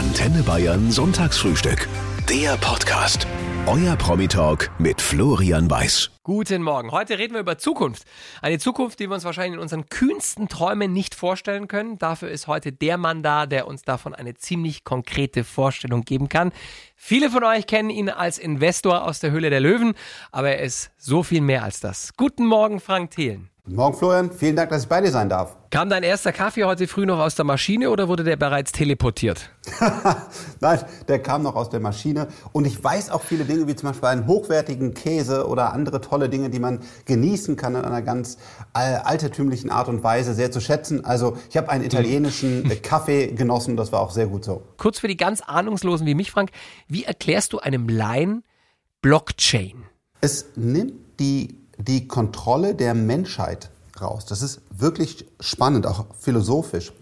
Antenne Bayern Sonntagsfrühstück. Der Podcast. Euer Promi-Talk mit Florian Weiß. Guten Morgen. Heute reden wir über Zukunft. Eine Zukunft, die wir uns wahrscheinlich in unseren kühnsten Träumen nicht vorstellen können. Dafür ist heute der Mann da, der uns davon eine ziemlich konkrete Vorstellung geben kann. Viele von euch kennen ihn als Investor aus der Höhle der Löwen, aber er ist so viel mehr als das. Guten Morgen, Frank Thelen. Guten Morgen, Florian. Vielen Dank, dass ich bei dir sein darf. Kam dein erster Kaffee heute früh noch aus der Maschine oder wurde der bereits teleportiert? Nein, der kam noch aus der Maschine. Und ich weiß auch viele Dinge, wie zum Beispiel einen hochwertigen Käse oder andere tolle Dinge, die man genießen kann in einer ganz altertümlichen Art und Weise, sehr zu schätzen. Also ich habe einen italienischen Kaffee genossen, das war auch sehr gut so. Kurz für die ganz Ahnungslosen wie mich, Frank, wie erklärst du einem Laien Blockchain? Es nimmt die die Kontrolle der Menschheit raus. Das ist wirklich spannend, auch philosophisch.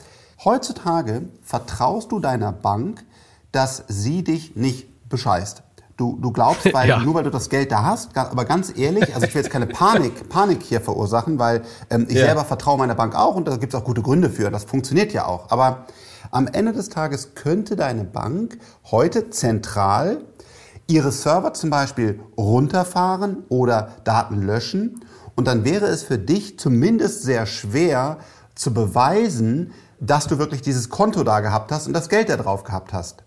Heutzutage vertraust du deiner Bank, dass sie dich nicht bescheißt. Du, du glaubst, weil, ja. nur weil du das Geld da hast, aber ganz ehrlich, also ich will jetzt keine Panik, Panik hier verursachen, weil ähm, ich ja. selber vertraue meiner Bank auch und da gibt es auch gute Gründe für. Das funktioniert ja auch. Aber am Ende des Tages könnte deine Bank heute zentral ihre Server zum Beispiel runterfahren oder Daten löschen. Und dann wäre es für dich zumindest sehr schwer zu beweisen, dass du wirklich dieses Konto da gehabt hast und das Geld da drauf gehabt hast.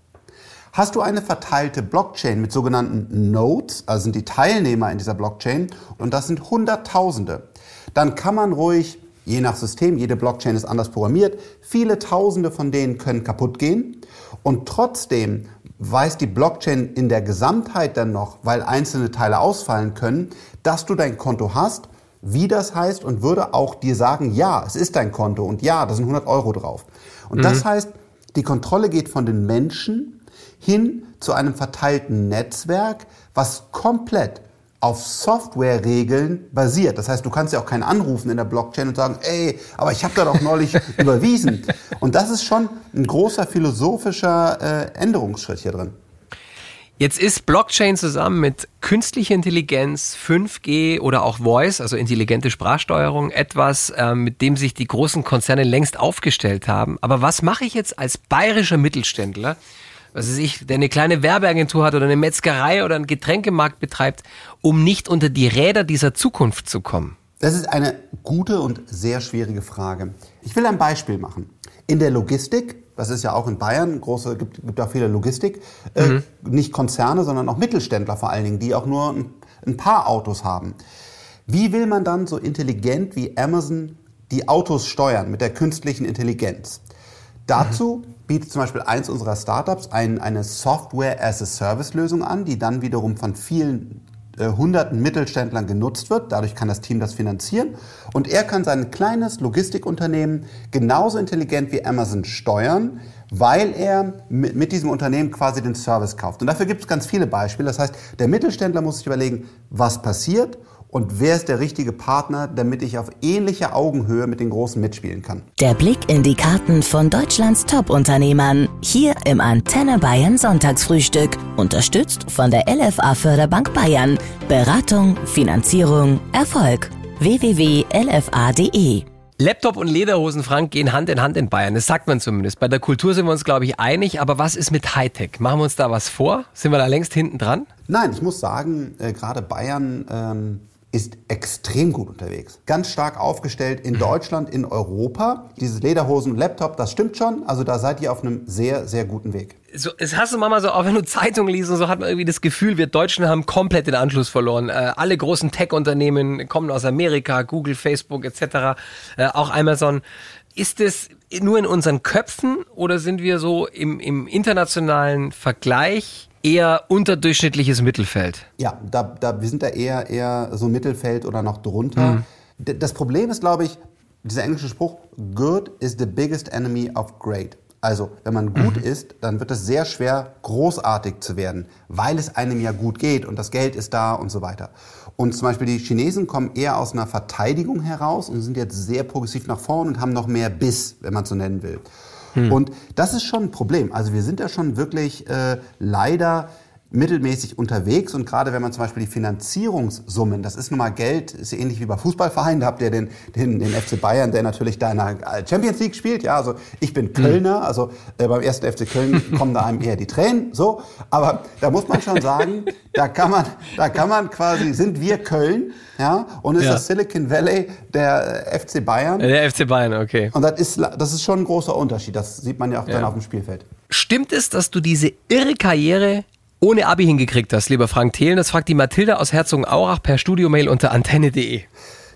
Hast du eine verteilte Blockchain mit sogenannten Nodes, also sind die Teilnehmer in dieser Blockchain, und das sind Hunderttausende, dann kann man ruhig, je nach System, jede Blockchain ist anders programmiert, viele Tausende von denen können kaputt gehen. Und trotzdem weiß die Blockchain in der Gesamtheit dann noch, weil einzelne Teile ausfallen können, dass du dein Konto hast, wie das heißt und würde auch dir sagen, ja, es ist dein Konto und ja, da sind 100 Euro drauf. Und mhm. das heißt, die Kontrolle geht von den Menschen hin zu einem verteilten Netzwerk, was komplett auf Softwareregeln basiert. Das heißt, du kannst ja auch keinen anrufen in der Blockchain und sagen, ey, aber ich habe da doch neulich überwiesen. Und das ist schon ein großer philosophischer äh, Änderungsschritt hier drin. Jetzt ist Blockchain zusammen mit künstlicher Intelligenz, 5G oder auch Voice, also intelligente Sprachsteuerung, etwas, äh, mit dem sich die großen Konzerne längst aufgestellt haben. Aber was mache ich jetzt als bayerischer Mittelständler, was weiß ich, der eine kleine Werbeagentur hat oder eine Metzgerei oder einen Getränkemarkt betreibt, um nicht unter die Räder dieser Zukunft zu kommen? Das ist eine gute und sehr schwierige Frage. Ich will ein Beispiel machen. In der Logistik, das ist ja auch in Bayern, große, gibt, gibt auch viele Logistik, äh, mhm. nicht Konzerne, sondern auch Mittelständler vor allen Dingen, die auch nur ein, ein paar Autos haben. Wie will man dann so intelligent wie Amazon die Autos steuern mit der künstlichen Intelligenz? Dazu mhm. bietet zum Beispiel eins unserer Startups ein, eine Software-as-a-Service-Lösung an, die dann wiederum von vielen äh, hunderten Mittelständlern genutzt wird. Dadurch kann das Team das finanzieren. Und er kann sein kleines Logistikunternehmen genauso intelligent wie Amazon steuern, weil er mit, mit diesem Unternehmen quasi den Service kauft. Und dafür gibt es ganz viele Beispiele. Das heißt, der Mittelständler muss sich überlegen, was passiert und wer ist der richtige Partner, damit ich auf ähnlicher Augenhöhe mit den Großen mitspielen kann. Der Blick in die Karten von Deutschlands Top-Unternehmern. Hier im Antenne Bayern Sonntagsfrühstück. Unterstützt von der LFA Förderbank Bayern. Beratung, Finanzierung, Erfolg. www.lfa.de Laptop und Lederhosen, Frank, gehen Hand in Hand in Bayern. Das sagt man zumindest. Bei der Kultur sind wir uns, glaube ich, einig. Aber was ist mit Hightech? Machen wir uns da was vor? Sind wir da längst hinten dran? Nein, ich muss sagen, äh, gerade Bayern ähm, ist extrem gut unterwegs. Ganz stark aufgestellt in Deutschland, in Europa. Dieses Lederhosen, Laptop, das stimmt schon. Also da seid ihr auf einem sehr, sehr guten Weg. So, es hast du manchmal so, auch wenn du Zeitung liest und so, hat man irgendwie das Gefühl, wir Deutschen haben komplett den Anschluss verloren. Äh, alle großen Tech-Unternehmen kommen aus Amerika, Google, Facebook etc., äh, auch Amazon. Ist es nur in unseren Köpfen oder sind wir so im, im internationalen Vergleich eher unterdurchschnittliches Mittelfeld. Ja, da, da, wir sind da eher, eher so Mittelfeld oder noch drunter. Mhm. Das Problem ist, glaube ich, dieser englische Spruch, good is the biggest enemy of great. Also, wenn man gut mhm. ist, dann wird es sehr schwer, großartig zu werden, weil es einem ja gut geht und das Geld ist da und so weiter. Und zum Beispiel die Chinesen kommen eher aus einer Verteidigung heraus und sind jetzt sehr progressiv nach vorn und haben noch mehr Biss, wenn man so nennen will. Hm. Und das ist schon ein Problem. Also wir sind da schon wirklich äh, leider mittelmäßig unterwegs und gerade wenn man zum Beispiel die Finanzierungssummen, das ist nun mal Geld, ist ähnlich wie bei Fußballvereinen, da habt ihr den, den, den FC Bayern, der natürlich da in der Champions League spielt, ja, also ich bin Kölner, also äh, beim ersten FC Köln kommen da einem eher die Tränen, so, aber da muss man schon sagen, da kann man, da kann man quasi, sind wir Köln, ja, und ist ja. das Silicon Valley der FC Bayern. Der FC Bayern, okay. Und das ist, das ist schon ein großer Unterschied, das sieht man ja auch ja. dann auf dem Spielfeld. Stimmt es, dass du diese irre Karriere ohne Abi hingekriegt hast, lieber Frank Thelen. Das fragt die Mathilda aus Herzogenaurach per Studiomail unter antenne.de.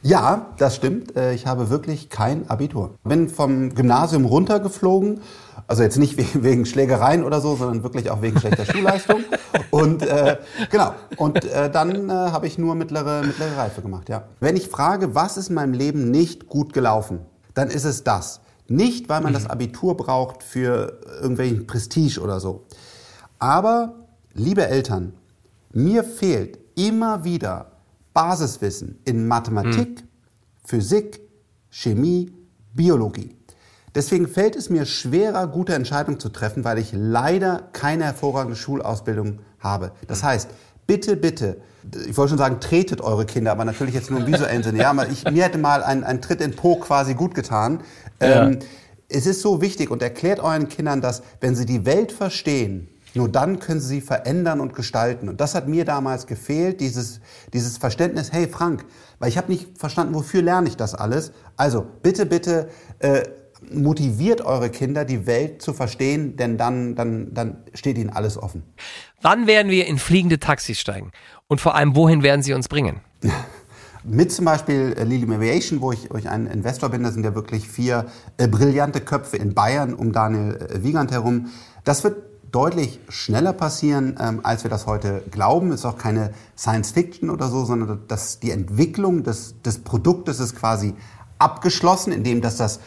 Ja, das stimmt. Äh, ich habe wirklich kein Abitur. Bin vom Gymnasium runtergeflogen. Also jetzt nicht wegen Schlägereien oder so, sondern wirklich auch wegen schlechter Schulleistung. Und äh, genau. Und äh, dann äh, habe ich nur mittlere, mittlere Reife gemacht. Ja. Wenn ich frage, was ist in meinem Leben nicht gut gelaufen, dann ist es das. Nicht, weil man das Abitur braucht für irgendwelchen Prestige oder so. Aber Liebe Eltern, mir fehlt immer wieder Basiswissen in Mathematik, hm. Physik, Chemie, Biologie. Deswegen fällt es mir schwerer, gute Entscheidungen zu treffen, weil ich leider keine hervorragende Schulausbildung habe. Das hm. heißt, bitte, bitte, ich wollte schon sagen, tretet eure Kinder, aber natürlich jetzt nur im visuellen Sinne. Ja, aber ich, mir hätte mal ein, ein Tritt in Po quasi gut getan. Ja. Ähm, es ist so wichtig und erklärt euren Kindern, dass wenn sie die Welt verstehen, nur dann können sie sie verändern und gestalten. Und das hat mir damals gefehlt, dieses, dieses Verständnis, hey Frank, weil ich habe nicht verstanden, wofür lerne ich das alles. Also bitte, bitte äh, motiviert eure Kinder, die Welt zu verstehen, denn dann, dann, dann steht ihnen alles offen. Wann werden wir in fliegende Taxis steigen? Und vor allem, wohin werden sie uns bringen? Mit zum Beispiel äh, Lilium Aviation, wo ich, wo ich ein Investor bin, da sind ja wirklich vier äh, brillante Köpfe in Bayern um Daniel äh, Wiegand herum. Das wird deutlich schneller passieren, ähm, als wir das heute glauben. Ist auch keine Science Fiction oder so, sondern dass die Entwicklung des, des Produktes ist quasi abgeschlossen, indem dass das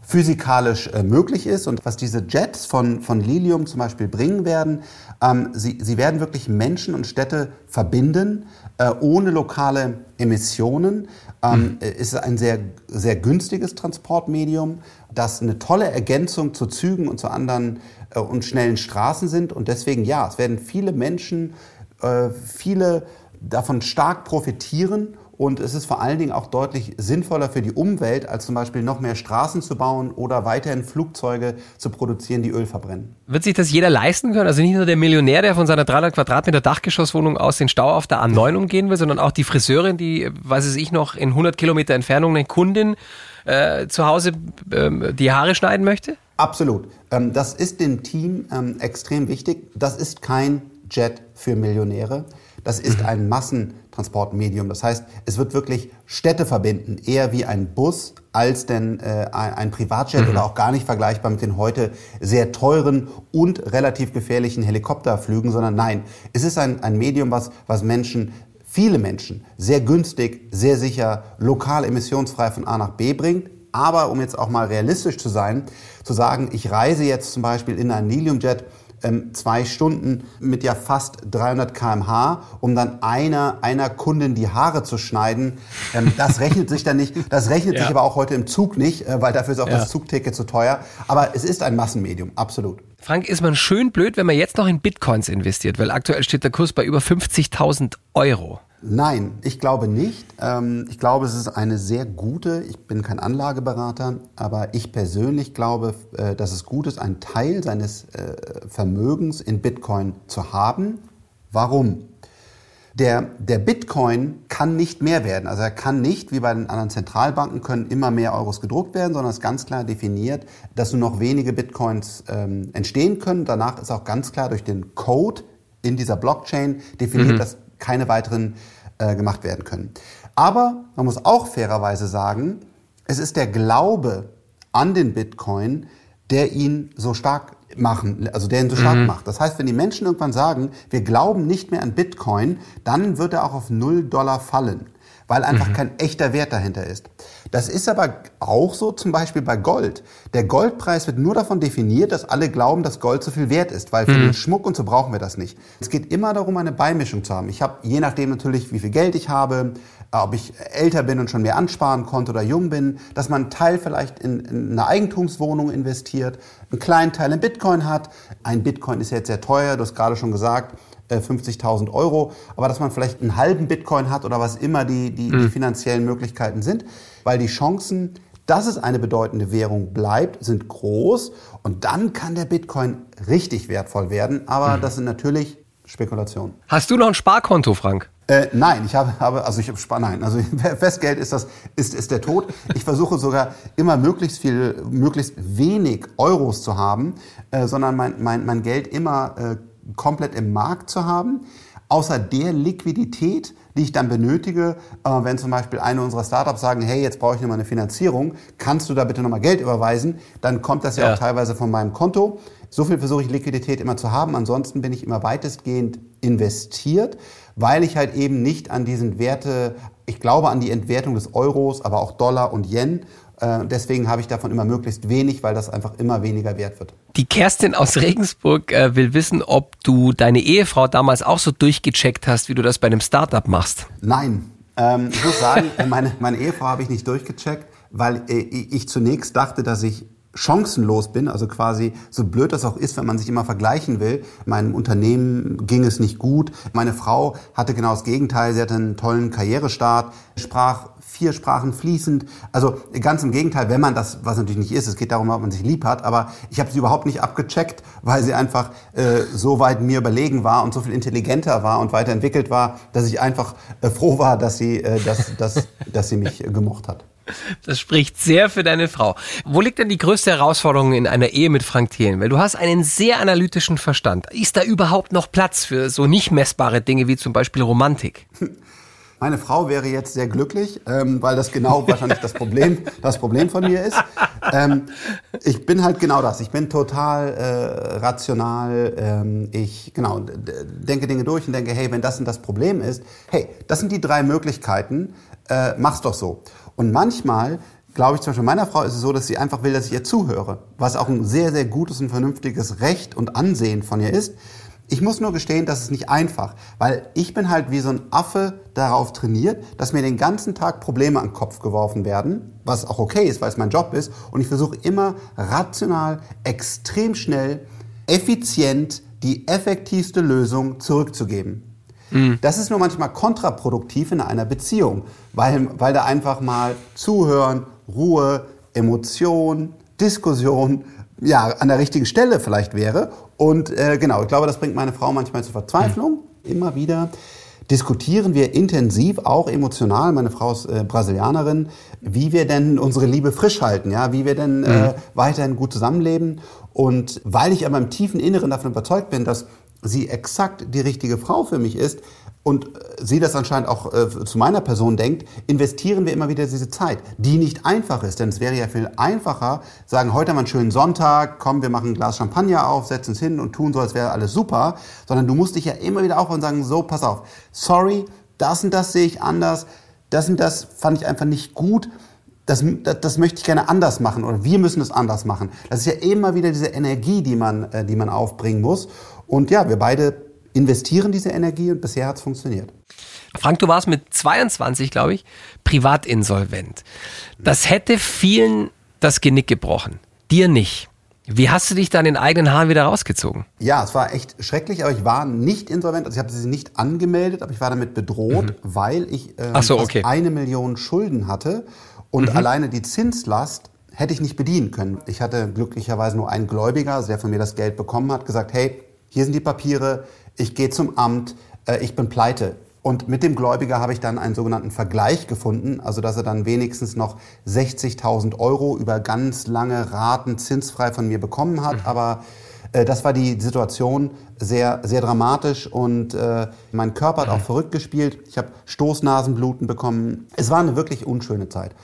physikalisch äh, möglich ist. Und was diese Jets von, von Lilium zum Beispiel bringen werden, ähm, sie, sie werden wirklich Menschen und Städte verbinden, äh, ohne lokale Emissionen. Ähm, mhm. Ist ein sehr, sehr günstiges Transportmedium, das eine tolle Ergänzung zu Zügen und zu anderen äh, und schnellen Straßen sind. Und deswegen, ja, es werden viele Menschen, äh, viele davon stark profitieren. Und es ist vor allen Dingen auch deutlich sinnvoller für die Umwelt, als zum Beispiel noch mehr Straßen zu bauen oder weiterhin Flugzeuge zu produzieren, die Öl verbrennen. Wird sich das jeder leisten können? Also nicht nur der Millionär, der von seiner 300 Quadratmeter Dachgeschosswohnung aus den Stau auf der A9 umgehen will, sondern auch die Friseurin, die, weiß ich noch, in 100 Kilometer Entfernung eine Kundin äh, zu Hause äh, die Haare schneiden möchte? Absolut. Ähm, das ist dem Team ähm, extrem wichtig. Das ist kein Jet für Millionäre. Das ist ein Massentransportmedium. Das heißt, es wird wirklich Städte verbinden, eher wie ein Bus als denn äh, ein Privatjet mhm. oder auch gar nicht vergleichbar mit den heute sehr teuren und relativ gefährlichen Helikopterflügen, sondern nein, es ist ein, ein Medium, was, was Menschen viele Menschen sehr günstig, sehr sicher, lokal emissionsfrei von A nach B bringt. Aber um jetzt auch mal realistisch zu sein, zu sagen, ich reise jetzt zum Beispiel in ein Heliumjet ähm, zwei Stunden mit ja fast 300 km/h, um dann einer, einer Kundin die Haare zu schneiden. Ähm, das rechnet sich dann nicht. Das rechnet ja. sich aber auch heute im Zug nicht, äh, weil dafür ist auch ja. das Zugticket zu teuer. Aber es ist ein Massenmedium, absolut. Frank, ist man schön blöd, wenn man jetzt noch in Bitcoins investiert, weil aktuell steht der Kurs bei über 50.000 Euro. Nein, ich glaube nicht. Ähm, ich glaube, es ist eine sehr gute, ich bin kein Anlageberater, aber ich persönlich glaube, äh, dass es gut ist, einen Teil seines äh, Vermögens in Bitcoin zu haben. Warum? Der, der Bitcoin kann nicht mehr werden. Also er kann nicht, wie bei den anderen Zentralbanken, können immer mehr Euros gedruckt werden, sondern es ist ganz klar definiert, dass nur noch wenige Bitcoins ähm, entstehen können. Danach ist auch ganz klar durch den Code in dieser Blockchain definiert, mhm. dass keine weiteren äh, gemacht werden können. Aber man muss auch fairerweise sagen, es ist der Glaube an den Bitcoin, der ihn so stark machen, also der ihn so stark mhm. macht. Das heißt, wenn die Menschen irgendwann sagen, wir glauben nicht mehr an Bitcoin, dann wird er auch auf 0 Dollar fallen, weil einfach mhm. kein echter Wert dahinter ist. Das ist aber auch so zum Beispiel bei Gold. Der Goldpreis wird nur davon definiert, dass alle glauben, dass Gold so viel wert ist, weil für mhm. den Schmuck und so brauchen wir das nicht. Es geht immer darum, eine Beimischung zu haben. Ich habe, je nachdem natürlich, wie viel Geld ich habe, ob ich älter bin und schon mehr ansparen konnte oder jung bin, dass man einen Teil vielleicht in, in eine Eigentumswohnung investiert, einen kleinen Teil in Bitcoin hat. Ein Bitcoin ist jetzt sehr teuer, du hast gerade schon gesagt, äh, 50.000 Euro, aber dass man vielleicht einen halben Bitcoin hat oder was immer die, die, die finanziellen Möglichkeiten sind, weil die Chancen, dass es eine bedeutende Währung bleibt, sind groß und dann kann der Bitcoin richtig wertvoll werden, aber mhm. das sind natürlich Spekulationen. Hast du noch ein Sparkonto, Frank? Äh, nein, ich habe, habe also ich habe nein, also Festgeld ist das ist ist der Tod. Ich versuche sogar immer möglichst viel, möglichst wenig Euros zu haben, äh, sondern mein, mein mein Geld immer äh, komplett im Markt zu haben, außer der Liquidität, die ich dann benötige, äh, wenn zum Beispiel eine unserer Startups sagen, hey, jetzt brauche ich nochmal eine Finanzierung, kannst du da bitte nochmal Geld überweisen? Dann kommt das ja, ja auch teilweise von meinem Konto. So viel versuche ich Liquidität immer zu haben. Ansonsten bin ich immer weitestgehend investiert, weil ich halt eben nicht an diesen Werte, ich glaube an die Entwertung des Euros, aber auch Dollar und Yen äh, deswegen habe ich davon immer möglichst wenig, weil das einfach immer weniger wert wird. Die Kerstin aus Regensburg äh, will wissen, ob du deine Ehefrau damals auch so durchgecheckt hast, wie du das bei einem Startup machst. Nein. Ähm, ich muss sagen, meine, meine Ehefrau habe ich nicht durchgecheckt, weil äh, ich zunächst dachte, dass ich chancenlos bin, also quasi so blöd das auch ist, wenn man sich immer vergleichen will. Meinem Unternehmen ging es nicht gut. Meine Frau hatte genau das Gegenteil. Sie hatte einen tollen Karrierestart, sprach vier Sprachen fließend. Also ganz im Gegenteil, wenn man das, was natürlich nicht ist, es geht darum, ob man sich lieb hat, aber ich habe sie überhaupt nicht abgecheckt, weil sie einfach äh, so weit mir überlegen war und so viel intelligenter war und weiterentwickelt war, dass ich einfach äh, froh war, dass sie, äh, dass, dass, dass sie mich gemocht hat. Das spricht sehr für deine Frau. Wo liegt denn die größte Herausforderung in einer Ehe mit Frank Thelen? Weil du hast einen sehr analytischen Verstand. Ist da überhaupt noch Platz für so nicht messbare Dinge wie zum Beispiel Romantik? Meine Frau wäre jetzt sehr glücklich, ähm, weil das genau wahrscheinlich das Problem, das Problem von mir ist. Ähm, ich bin halt genau das. Ich bin total äh, rational. Ähm, ich genau denke Dinge durch und denke, hey, wenn das und das Problem ist, hey, das sind die drei Möglichkeiten. Äh, mach's doch so. Und manchmal glaube ich zum Beispiel meiner Frau ist es so, dass sie einfach will, dass ich ihr zuhöre, was auch ein sehr, sehr gutes und vernünftiges Recht und Ansehen von ihr ist. Ich muss nur gestehen, das ist nicht einfach, weil ich bin halt wie so ein Affe darauf trainiert, dass mir den ganzen Tag Probleme an den Kopf geworfen werden, was auch okay ist, weil es mein Job ist. Und ich versuche immer rational, extrem schnell, effizient die effektivste Lösung zurückzugeben. Mhm. Das ist nur manchmal kontraproduktiv in einer Beziehung, weil, weil da einfach mal Zuhören, Ruhe, Emotion, Diskussion ja, an der richtigen Stelle vielleicht wäre. Und äh, genau, ich glaube, das bringt meine Frau manchmal zur Verzweiflung. Mhm. Immer wieder diskutieren wir intensiv, auch emotional, meine Frau ist äh, Brasilianerin, wie wir denn unsere Liebe frisch halten, ja, wie wir denn äh, mhm. äh, weiterhin gut zusammenleben. Und weil ich aber im tiefen Inneren davon überzeugt bin, dass sie exakt die richtige Frau für mich ist, und sie das anscheinend auch äh, zu meiner Person denkt, investieren wir immer wieder diese Zeit, die nicht einfach ist. Denn es wäre ja viel einfacher, sagen, heute haben wir einen schönen Sonntag, komm, wir machen ein Glas Champagner auf, setzen uns hin und tun so, als wäre alles super. Sondern du musst dich ja immer wieder aufhören und sagen, so, pass auf, sorry, das und das sehe ich anders, das und das fand ich einfach nicht gut. Das, das, das möchte ich gerne anders machen oder wir müssen es anders machen. Das ist ja immer wieder diese Energie, die man, äh, die man aufbringen muss. Und ja, wir beide investieren diese Energie und bisher hat es funktioniert. Frank, du warst mit 22, glaube ich, privatinsolvent. Das hätte vielen das Genick gebrochen. Dir nicht. Wie hast du dich dann in eigenen Haaren wieder rausgezogen? Ja, es war echt schrecklich, aber ich war nicht insolvent. Also ich habe sie nicht angemeldet, aber ich war damit bedroht, mhm. weil ich äh, so, okay. eine Million Schulden hatte und mhm. alleine die Zinslast hätte ich nicht bedienen können. Ich hatte glücklicherweise nur einen Gläubiger, also der von mir das Geld bekommen hat, gesagt, hey, hier sind die Papiere, ich gehe zum Amt, äh, ich bin pleite. Und mit dem Gläubiger habe ich dann einen sogenannten Vergleich gefunden, also dass er dann wenigstens noch 60.000 Euro über ganz lange Raten zinsfrei von mir bekommen hat. Mhm. Aber äh, das war die Situation sehr, sehr dramatisch und äh, mein Körper hat auch mhm. verrückt gespielt. Ich habe Stoßnasenbluten bekommen. Es war eine wirklich unschöne Zeit.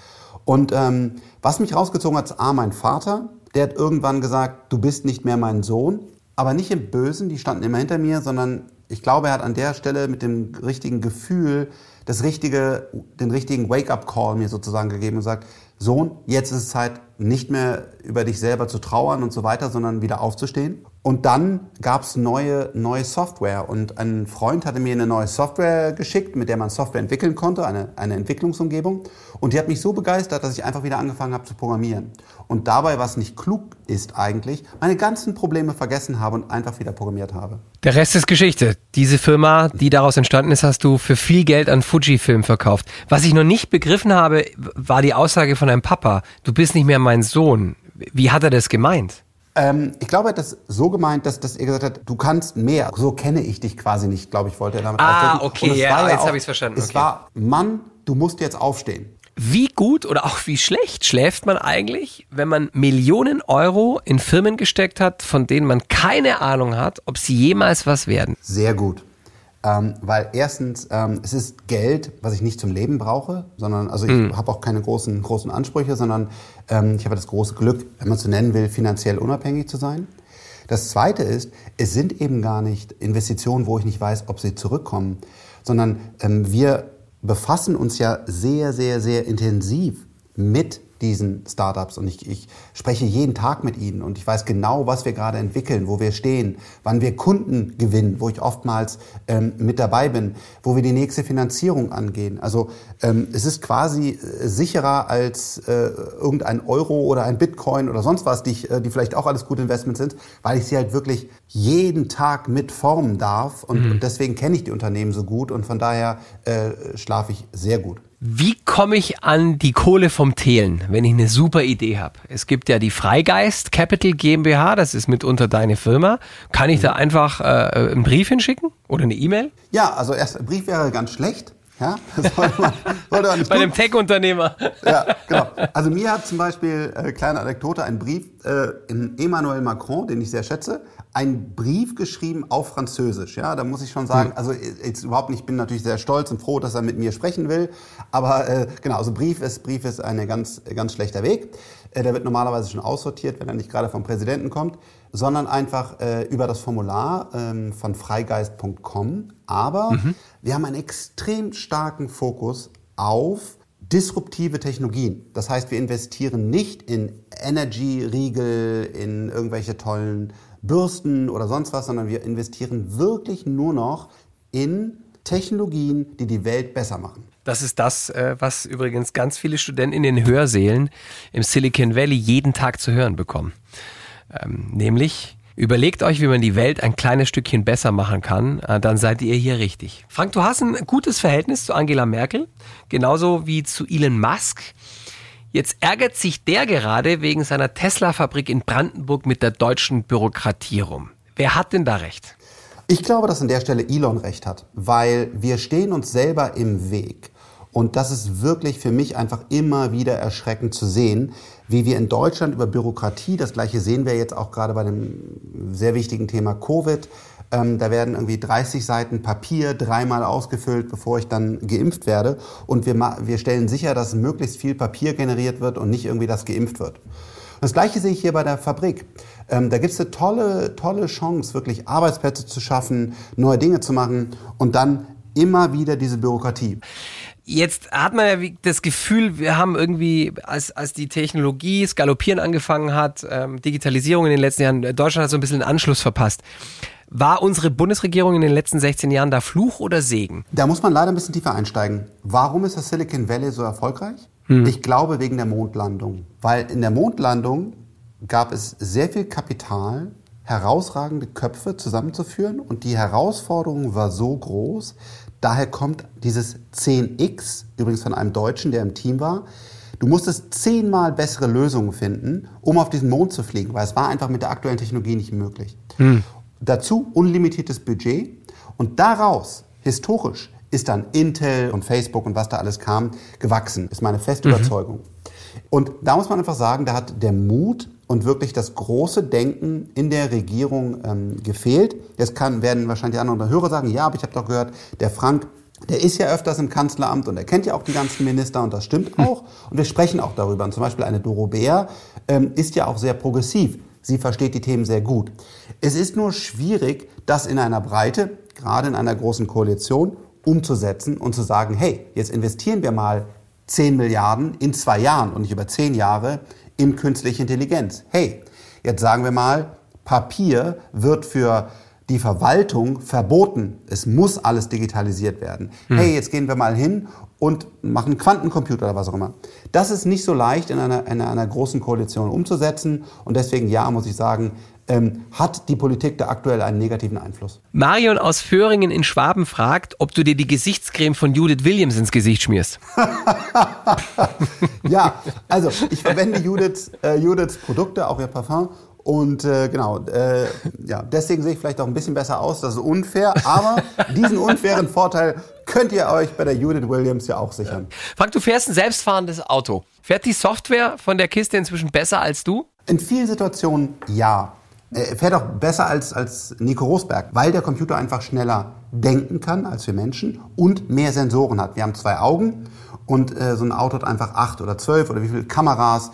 Und ähm, was mich rausgezogen hat, ist A, mein Vater. Der hat irgendwann gesagt, du bist nicht mehr mein Sohn aber nicht im Bösen, die standen immer hinter mir, sondern ich glaube, er hat an der Stelle mit dem richtigen Gefühl das richtige, den richtigen Wake-up-Call mir sozusagen gegeben und sagt, Sohn, jetzt ist es Zeit, nicht mehr über dich selber zu trauern und so weiter, sondern wieder aufzustehen. Und dann gab es neue, neue Software und ein Freund hatte mir eine neue Software geschickt, mit der man Software entwickeln konnte, eine, eine Entwicklungsumgebung. Und die hat mich so begeistert, dass ich einfach wieder angefangen habe zu programmieren. Und dabei, was nicht klug ist eigentlich, meine ganzen Probleme vergessen habe und einfach wieder programmiert habe. Der Rest ist Geschichte. Diese Firma, die daraus entstanden ist, hast du für viel Geld an Fujifilm verkauft. Was ich noch nicht begriffen habe, war die Aussage von deinem Papa. Du bist nicht mehr mein Sohn. Wie hat er das gemeint? Ähm, ich glaube, er hat das so gemeint, dass, dass er gesagt hat, du kannst mehr. So kenne ich dich quasi nicht, glaube ich, wollte er damit ah, ausdrücken. Okay, ja, ja, jetzt habe ich es verstanden. Es okay. war, Mann, du musst jetzt aufstehen. Wie gut oder auch wie schlecht schläft man eigentlich, wenn man Millionen Euro in Firmen gesteckt hat, von denen man keine Ahnung hat, ob sie jemals was werden? Sehr gut. Ähm, weil erstens, ähm, es ist Geld, was ich nicht zum Leben brauche, sondern, also ich mhm. habe auch keine großen, großen Ansprüche, sondern ähm, ich habe das große Glück, wenn man es so nennen will, finanziell unabhängig zu sein. Das Zweite ist, es sind eben gar nicht Investitionen, wo ich nicht weiß, ob sie zurückkommen, sondern ähm, wir befassen uns ja sehr, sehr, sehr intensiv mit diesen Startups und ich, ich spreche jeden Tag mit ihnen und ich weiß genau, was wir gerade entwickeln, wo wir stehen, wann wir Kunden gewinnen, wo ich oftmals ähm, mit dabei bin, wo wir die nächste Finanzierung angehen. Also ähm, es ist quasi äh, sicherer als äh, irgendein Euro oder ein Bitcoin oder sonst was, die, ich, äh, die vielleicht auch alles gute Investments sind, weil ich sie halt wirklich jeden Tag mitformen darf und, mhm. und deswegen kenne ich die Unternehmen so gut und von daher äh, schlafe ich sehr gut. Wie komme ich an die Kohle vom Thelen, wenn ich eine super Idee habe? Es gibt ja die Freigeist Capital GmbH, das ist mitunter deine Firma. Kann ich da einfach äh, einen Brief hinschicken oder eine E-Mail? Ja, also erst ein Brief wäre ganz schlecht. Ja, das sollte man, sollte man nicht Bei dem Tech-Unternehmer. Ja, genau. Also mir hat zum Beispiel, äh, kleine Anekdote, ein Brief äh, in Emmanuel Macron, den ich sehr schätze, einen Brief geschrieben auf Französisch. Ja, da muss ich schon sagen, hm. also jetzt überhaupt nicht, ich bin natürlich sehr stolz und froh, dass er mit mir sprechen will. Aber äh, genau, also Brief ist, Brief ist ein ganz, ganz schlechter Weg. Äh, der wird normalerweise schon aussortiert, wenn er nicht gerade vom Präsidenten kommt, sondern einfach äh, über das Formular ähm, von freigeist.com. Aber mhm. wir haben einen extrem starken Fokus auf disruptive Technologien. Das heißt, wir investieren nicht in Energy-Riegel, in irgendwelche tollen Bürsten oder sonst was, sondern wir investieren wirklich nur noch in Technologien, die die Welt besser machen. Das ist das, äh, was übrigens ganz viele Studenten in den Hörsälen im Silicon Valley jeden Tag zu hören bekommen. Ähm, nämlich, Überlegt euch, wie man die Welt ein kleines Stückchen besser machen kann, äh, dann seid ihr hier richtig. Frank, du hast ein gutes Verhältnis zu Angela Merkel, genauso wie zu Elon Musk. Jetzt ärgert sich der gerade wegen seiner Tesla-Fabrik in Brandenburg mit der deutschen Bürokratie rum. Wer hat denn da recht? Ich glaube, dass an der Stelle Elon recht hat, weil wir stehen uns selber im Weg. Und das ist wirklich für mich einfach immer wieder erschreckend zu sehen, wie wir in Deutschland über Bürokratie, das gleiche sehen wir jetzt auch gerade bei dem sehr wichtigen Thema Covid, ähm, da werden irgendwie 30 Seiten Papier dreimal ausgefüllt, bevor ich dann geimpft werde. Und wir, wir stellen sicher, dass möglichst viel Papier generiert wird und nicht irgendwie das geimpft wird. Das Gleiche sehe ich hier bei der Fabrik. Ähm, da gibt es eine tolle, tolle Chance, wirklich Arbeitsplätze zu schaffen, neue Dinge zu machen und dann immer wieder diese Bürokratie. Jetzt hat man ja das Gefühl, wir haben irgendwie, als, als die Technologie skalopieren angefangen hat, ähm, Digitalisierung in den letzten Jahren, Deutschland hat so ein bisschen einen Anschluss verpasst. War unsere Bundesregierung in den letzten 16 Jahren da Fluch oder Segen? Da muss man leider ein bisschen tiefer einsteigen. Warum ist das Silicon Valley so erfolgreich? Hm. Ich glaube wegen der Mondlandung. Weil in der Mondlandung gab es sehr viel Kapital, herausragende Köpfe zusammenzuführen und die Herausforderung war so groß. Daher kommt dieses 10x, übrigens von einem Deutschen, der im Team war. Du musstest zehnmal bessere Lösungen finden, um auf diesen Mond zu fliegen, weil es war einfach mit der aktuellen Technologie nicht möglich. Hm. Dazu unlimitiertes Budget und daraus, historisch, ist dann Intel und Facebook und was da alles kam, gewachsen. Ist meine feste mhm. Überzeugung. Und da muss man einfach sagen, da hat der Mut und wirklich das große Denken in der Regierung ähm, gefehlt. Jetzt kann, werden wahrscheinlich andere Hörer sagen, ja, aber ich habe doch gehört, der Frank, der ist ja öfters im Kanzleramt und er kennt ja auch die ganzen Minister und das stimmt hm. auch. Und wir sprechen auch darüber. Und zum Beispiel eine Doro Bär ähm, ist ja auch sehr progressiv. Sie versteht die Themen sehr gut. Es ist nur schwierig, das in einer Breite, gerade in einer großen Koalition, umzusetzen und zu sagen, hey, jetzt investieren wir mal 10 Milliarden in zwei Jahren und nicht über 10 Jahre in künstliche Intelligenz. Hey, jetzt sagen wir mal, Papier wird für die Verwaltung verboten. Es muss alles digitalisiert werden. Hm. Hey, jetzt gehen wir mal hin und machen Quantencomputer oder was auch immer. Das ist nicht so leicht in einer, in einer großen Koalition umzusetzen. Und deswegen, ja, muss ich sagen, ähm, hat die Politik da aktuell einen negativen Einfluss. Marion aus Föhringen in Schwaben fragt, ob du dir die Gesichtscreme von Judith Williams ins Gesicht schmierst. ja, also ich verwende Judiths, äh, Judiths Produkte, auch ihr Parfum. Und äh, genau, äh, ja, deswegen sehe ich vielleicht auch ein bisschen besser aus. Das ist unfair, aber diesen unfairen Vorteil könnt ihr euch bei der Judith Williams ja auch sichern. Frank, du fährst ein selbstfahrendes Auto. Fährt die Software von der Kiste inzwischen besser als du? In vielen Situationen ja. Er fährt auch besser als, als Nico Rosberg, weil der Computer einfach schneller denken kann als wir Menschen und mehr Sensoren hat. Wir haben zwei Augen und äh, so ein Auto hat einfach acht oder zwölf oder wie viele Kameras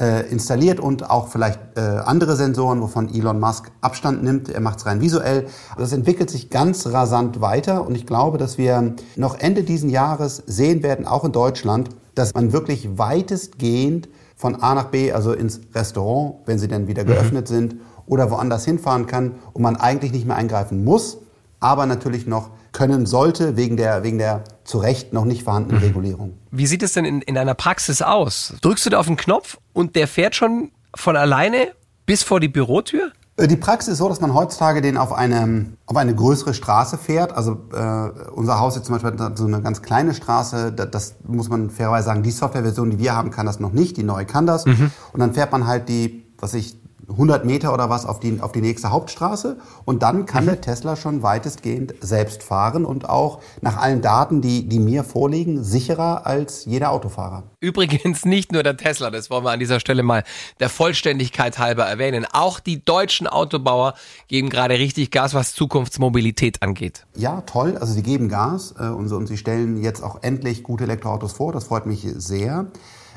äh, installiert und auch vielleicht äh, andere Sensoren, wovon Elon Musk Abstand nimmt. Er macht es rein visuell. Also das entwickelt sich ganz rasant weiter und ich glaube, dass wir noch Ende diesen Jahres sehen werden, auch in Deutschland, dass man wirklich weitestgehend von A nach B, also ins Restaurant, wenn sie dann wieder mhm. geöffnet sind, oder woanders hinfahren kann und man eigentlich nicht mehr eingreifen muss, aber natürlich noch können sollte, wegen der, wegen der zu Recht noch nicht vorhandenen mhm. Regulierung. Wie sieht es denn in, in einer Praxis aus? Drückst du da auf den Knopf und der fährt schon von alleine bis vor die Bürotür? Äh, die Praxis ist so, dass man heutzutage den auf eine, auf eine größere Straße fährt. Also äh, unser Haus jetzt zum Beispiel hat so eine ganz kleine Straße. Das, das muss man fairerweise sagen. Die Softwareversion, die wir haben, kann das noch nicht. Die neue kann das. Mhm. Und dann fährt man halt die, was ich 100 Meter oder was auf die, auf die nächste Hauptstraße und dann kann mhm. der Tesla schon weitestgehend selbst fahren und auch nach allen Daten, die, die mir vorliegen, sicherer als jeder Autofahrer. Übrigens nicht nur der Tesla, das wollen wir an dieser Stelle mal der Vollständigkeit halber erwähnen. Auch die deutschen Autobauer geben gerade richtig Gas, was Zukunftsmobilität angeht. Ja, toll. Also sie geben Gas äh, und, und sie stellen jetzt auch endlich gute Elektroautos vor. Das freut mich sehr.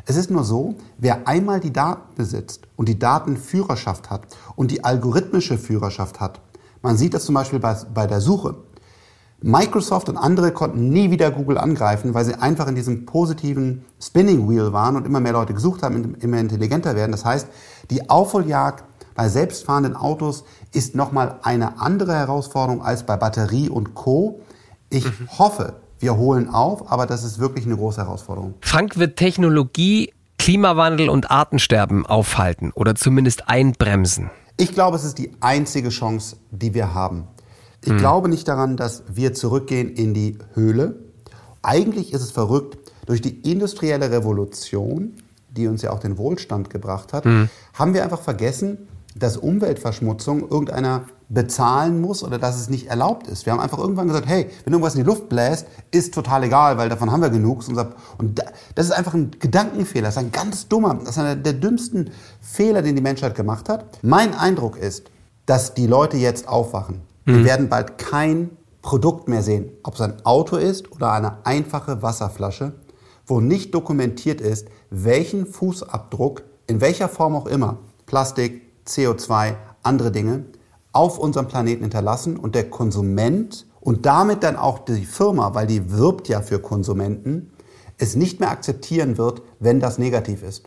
Es ist nur so, wer einmal die Daten besitzt und die Datenführerschaft hat und die algorithmische Führerschaft hat, man sieht das zum Beispiel bei, bei der Suche. Microsoft und andere konnten nie wieder Google angreifen, weil sie einfach in diesem positiven Spinning Wheel waren und immer mehr Leute gesucht haben, immer intelligenter werden. Das heißt, die Aufholjagd bei selbstfahrenden Autos ist nochmal eine andere Herausforderung als bei Batterie und Co. Ich mhm. hoffe, wir holen auf, aber das ist wirklich eine große Herausforderung. Frank, wird Technologie Klimawandel und Artensterben aufhalten oder zumindest einbremsen? Ich glaube, es ist die einzige Chance, die wir haben. Ich hm. glaube nicht daran, dass wir zurückgehen in die Höhle. Eigentlich ist es verrückt, durch die industrielle Revolution, die uns ja auch den Wohlstand gebracht hat, hm. haben wir einfach vergessen, dass Umweltverschmutzung irgendeiner bezahlen muss oder dass es nicht erlaubt ist. Wir haben einfach irgendwann gesagt, hey, wenn irgendwas in die Luft bläst, ist total egal, weil davon haben wir genug. Und das ist einfach ein Gedankenfehler, das ist ein ganz dummer, das ist einer der dümmsten Fehler, den die Menschheit gemacht hat. Mein Eindruck ist, dass die Leute jetzt aufwachen. Mhm. Wir werden bald kein Produkt mehr sehen, ob es ein Auto ist oder eine einfache Wasserflasche, wo nicht dokumentiert ist, welchen Fußabdruck, in welcher Form auch immer, Plastik, CO2, andere Dinge, auf unserem Planeten hinterlassen und der Konsument und damit dann auch die Firma, weil die wirbt ja für Konsumenten, es nicht mehr akzeptieren wird, wenn das negativ ist.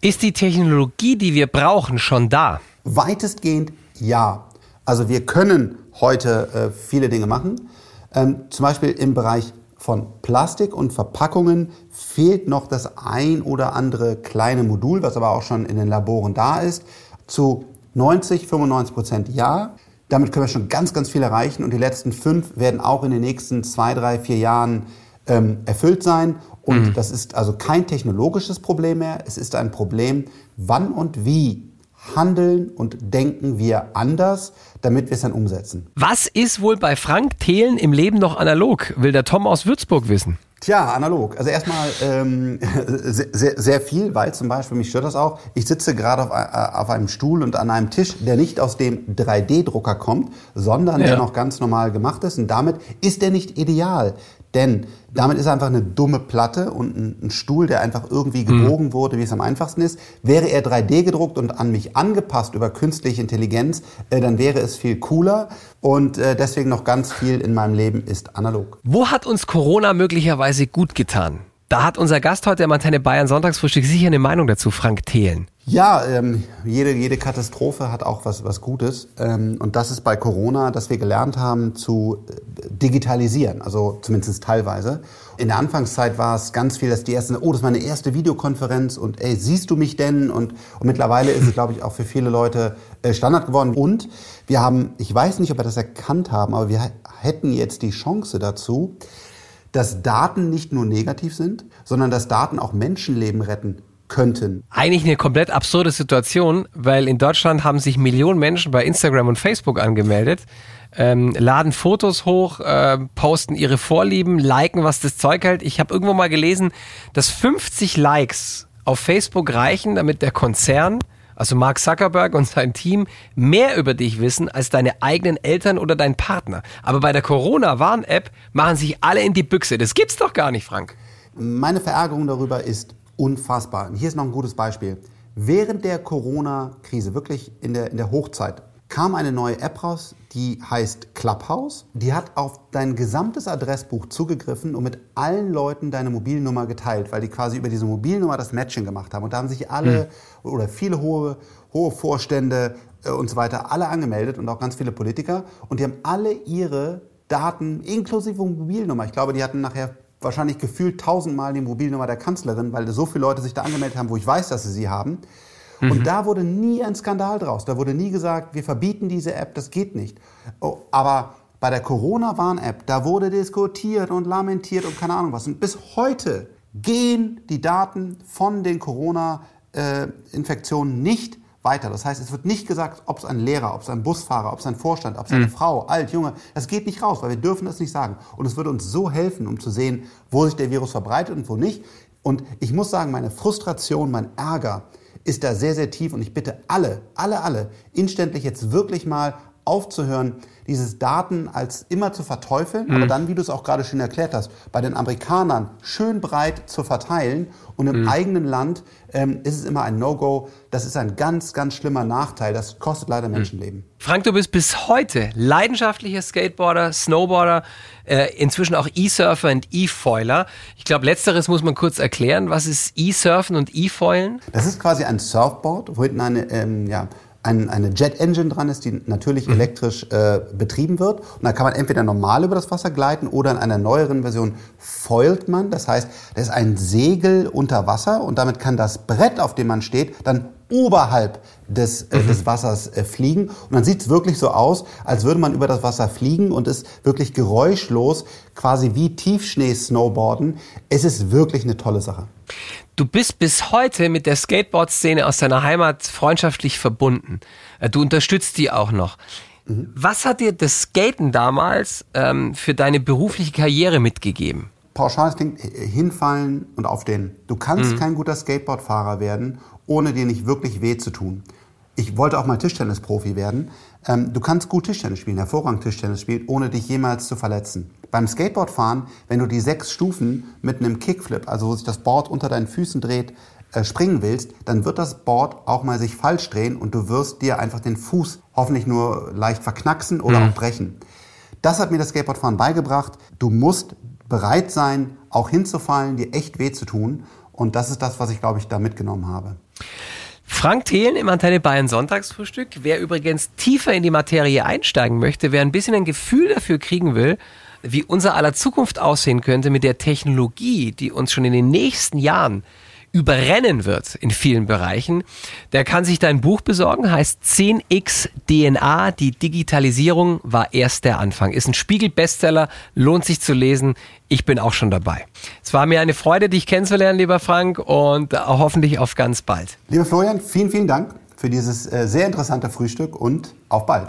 Ist die Technologie, die wir brauchen, schon da? Weitestgehend ja. Also wir können heute äh, viele Dinge machen. Ähm, zum Beispiel im Bereich von Plastik und Verpackungen fehlt noch das ein oder andere kleine Modul, was aber auch schon in den Laboren da ist. Zu 90, 95 Prozent ja. Damit können wir schon ganz, ganz viel erreichen und die letzten fünf werden auch in den nächsten zwei, drei, vier Jahren ähm, erfüllt sein. Und mhm. das ist also kein technologisches Problem mehr. Es ist ein Problem, wann und wie handeln und denken wir anders, damit wir es dann umsetzen. Was ist wohl bei Frank Thelen im Leben noch analog, will der Tom aus Würzburg wissen. Tja, analog. Also erstmal ähm, sehr, sehr viel, weil zum Beispiel, mich stört das auch, ich sitze gerade auf, äh, auf einem Stuhl und an einem Tisch, der nicht aus dem 3D-Drucker kommt, sondern ja. der noch ganz normal gemacht ist. Und damit ist der nicht ideal. Denn damit ist einfach eine dumme Platte und ein, ein Stuhl, der einfach irgendwie gebogen mhm. wurde, wie es am einfachsten ist. Wäre er 3D gedruckt und an mich angepasst über künstliche Intelligenz, äh, dann wäre es viel cooler. Und äh, deswegen noch ganz viel in meinem Leben ist analog. Wo hat uns Corona möglicherweise gut getan? Da hat unser Gast heute im Antenne Bayern Sonntagsfrühstück sicher eine Meinung dazu, Frank Thelen. Ja, ähm, jede, jede Katastrophe hat auch was, was Gutes. Ähm, und das ist bei Corona, dass wir gelernt haben zu äh, digitalisieren, also zumindest teilweise. In der Anfangszeit war es ganz viel, dass die ersten, oh, das ist meine erste Videokonferenz und ey, siehst du mich denn? Und, und mittlerweile ist es, glaube ich, auch für viele Leute äh, Standard geworden. Und wir haben, ich weiß nicht, ob wir das erkannt haben, aber wir hätten jetzt die Chance dazu, dass Daten nicht nur negativ sind, sondern dass Daten auch Menschenleben retten könnten. Eigentlich eine komplett absurde Situation, weil in Deutschland haben sich Millionen Menschen bei Instagram und Facebook angemeldet, ähm, laden Fotos hoch, äh, posten ihre Vorlieben, liken, was das Zeug hält. Ich habe irgendwo mal gelesen, dass 50 Likes auf Facebook reichen, damit der Konzern also Mark Zuckerberg und sein Team, mehr über dich wissen als deine eigenen Eltern oder dein Partner. Aber bei der Corona-Warn-App machen sich alle in die Büchse. Das gibt's doch gar nicht, Frank. Meine Verärgerung darüber ist unfassbar. Und hier ist noch ein gutes Beispiel. Während der Corona-Krise, wirklich in der, in der Hochzeit, kam eine neue App raus, die heißt Clubhouse. Die hat auf dein gesamtes Adressbuch zugegriffen und mit allen Leuten deine Mobilnummer geteilt, weil die quasi über diese Mobilnummer das Matching gemacht haben. Und da haben sich alle mhm. oder viele hohe, hohe Vorstände äh, und so weiter alle angemeldet und auch ganz viele Politiker. Und die haben alle ihre Daten inklusive Mobilnummer. Ich glaube, die hatten nachher wahrscheinlich gefühlt tausendmal die Mobilnummer der Kanzlerin, weil so viele Leute sich da angemeldet haben, wo ich weiß, dass sie sie haben. Mhm. Und da wurde nie ein Skandal draus. Da wurde nie gesagt, wir verbieten diese App, das geht nicht. Oh, aber bei der Corona-Warn-App, da wurde diskutiert und lamentiert und keine Ahnung was. Und bis heute gehen die Daten von den Corona-Infektionen nicht weiter. Das heißt, es wird nicht gesagt, ob es ein Lehrer, ob es ein Busfahrer, ob es ein Vorstand, ob es eine mhm. Frau, alt, junge, das geht nicht raus, weil wir dürfen das nicht sagen. Und es würde uns so helfen, um zu sehen, wo sich der Virus verbreitet und wo nicht. Und ich muss sagen, meine Frustration, mein Ärger, ist da sehr, sehr tief und ich bitte alle, alle, alle, inständlich jetzt wirklich mal aufzuhören, dieses Daten als immer zu verteufeln, mhm. aber dann, wie du es auch gerade schön erklärt hast, bei den Amerikanern schön breit zu verteilen und im mhm. eigenen Land ähm, ist es immer ein No-Go. Das ist ein ganz, ganz schlimmer Nachteil. Das kostet leider mhm. Menschenleben. Frank, du bist bis heute leidenschaftlicher Skateboarder, Snowboarder, äh, inzwischen auch E-Surfer und E-Foiler. Ich glaube, letzteres muss man kurz erklären. Was ist E-Surfen und E-Foilen? Das ist quasi ein Surfboard, wo hinten eine ähm, ja, ein, eine Jet Engine dran ist, die natürlich mhm. elektrisch äh, betrieben wird. Und da kann man entweder normal über das Wasser gleiten oder in einer neueren Version foilt man. Das heißt, da ist ein Segel unter Wasser und damit kann das Brett, auf dem man steht, dann oberhalb des, äh, mhm. des Wassers äh, fliegen. Und dann sieht es wirklich so aus, als würde man über das Wasser fliegen und ist wirklich geräuschlos, quasi wie Tiefschnee-Snowboarden. Es ist wirklich eine tolle Sache. Du bist bis heute mit der Skateboard-Szene aus deiner Heimat freundschaftlich verbunden. Äh, du unterstützt die auch noch. Mhm. Was hat dir das Skaten damals ähm, für deine berufliche Karriere mitgegeben? Pauschal klingt hinfallen und aufstehen. Du kannst mhm. kein guter Skateboardfahrer werden, ohne dir nicht wirklich weh zu tun. Ich wollte auch mal Tischtennisprofi werden. Ähm, du kannst gut Tischtennis spielen, hervorragend Tischtennis spielen, ohne dich jemals zu verletzen. Beim Skateboardfahren, wenn du die sechs Stufen mit einem Kickflip, also wo sich das Board unter deinen Füßen dreht, äh, springen willst, dann wird das Board auch mal sich falsch drehen und du wirst dir einfach den Fuß hoffentlich nur leicht verknacksen oder mhm. auch brechen. Das hat mir das Skateboardfahren beigebracht. Du musst bereit sein, auch hinzufallen, dir echt weh zu tun. Und das ist das, was ich, glaube ich, da mitgenommen habe. Frank Thelen im Antenne Bayern Sonntagsfrühstück. Wer übrigens tiefer in die Materie einsteigen möchte, wer ein bisschen ein Gefühl dafür kriegen will, wie unser aller Zukunft aussehen könnte mit der Technologie, die uns schon in den nächsten Jahren überrennen wird in vielen Bereichen, der kann sich dein Buch besorgen, heißt 10x DNA, die Digitalisierung war erst der Anfang. Ist ein Spiegel-Bestseller, lohnt sich zu lesen. Ich bin auch schon dabei. Es war mir eine Freude, dich kennenzulernen, lieber Frank, und hoffentlich auf ganz bald. Lieber Florian, vielen, vielen Dank für dieses äh, sehr interessante Frühstück und auf bald.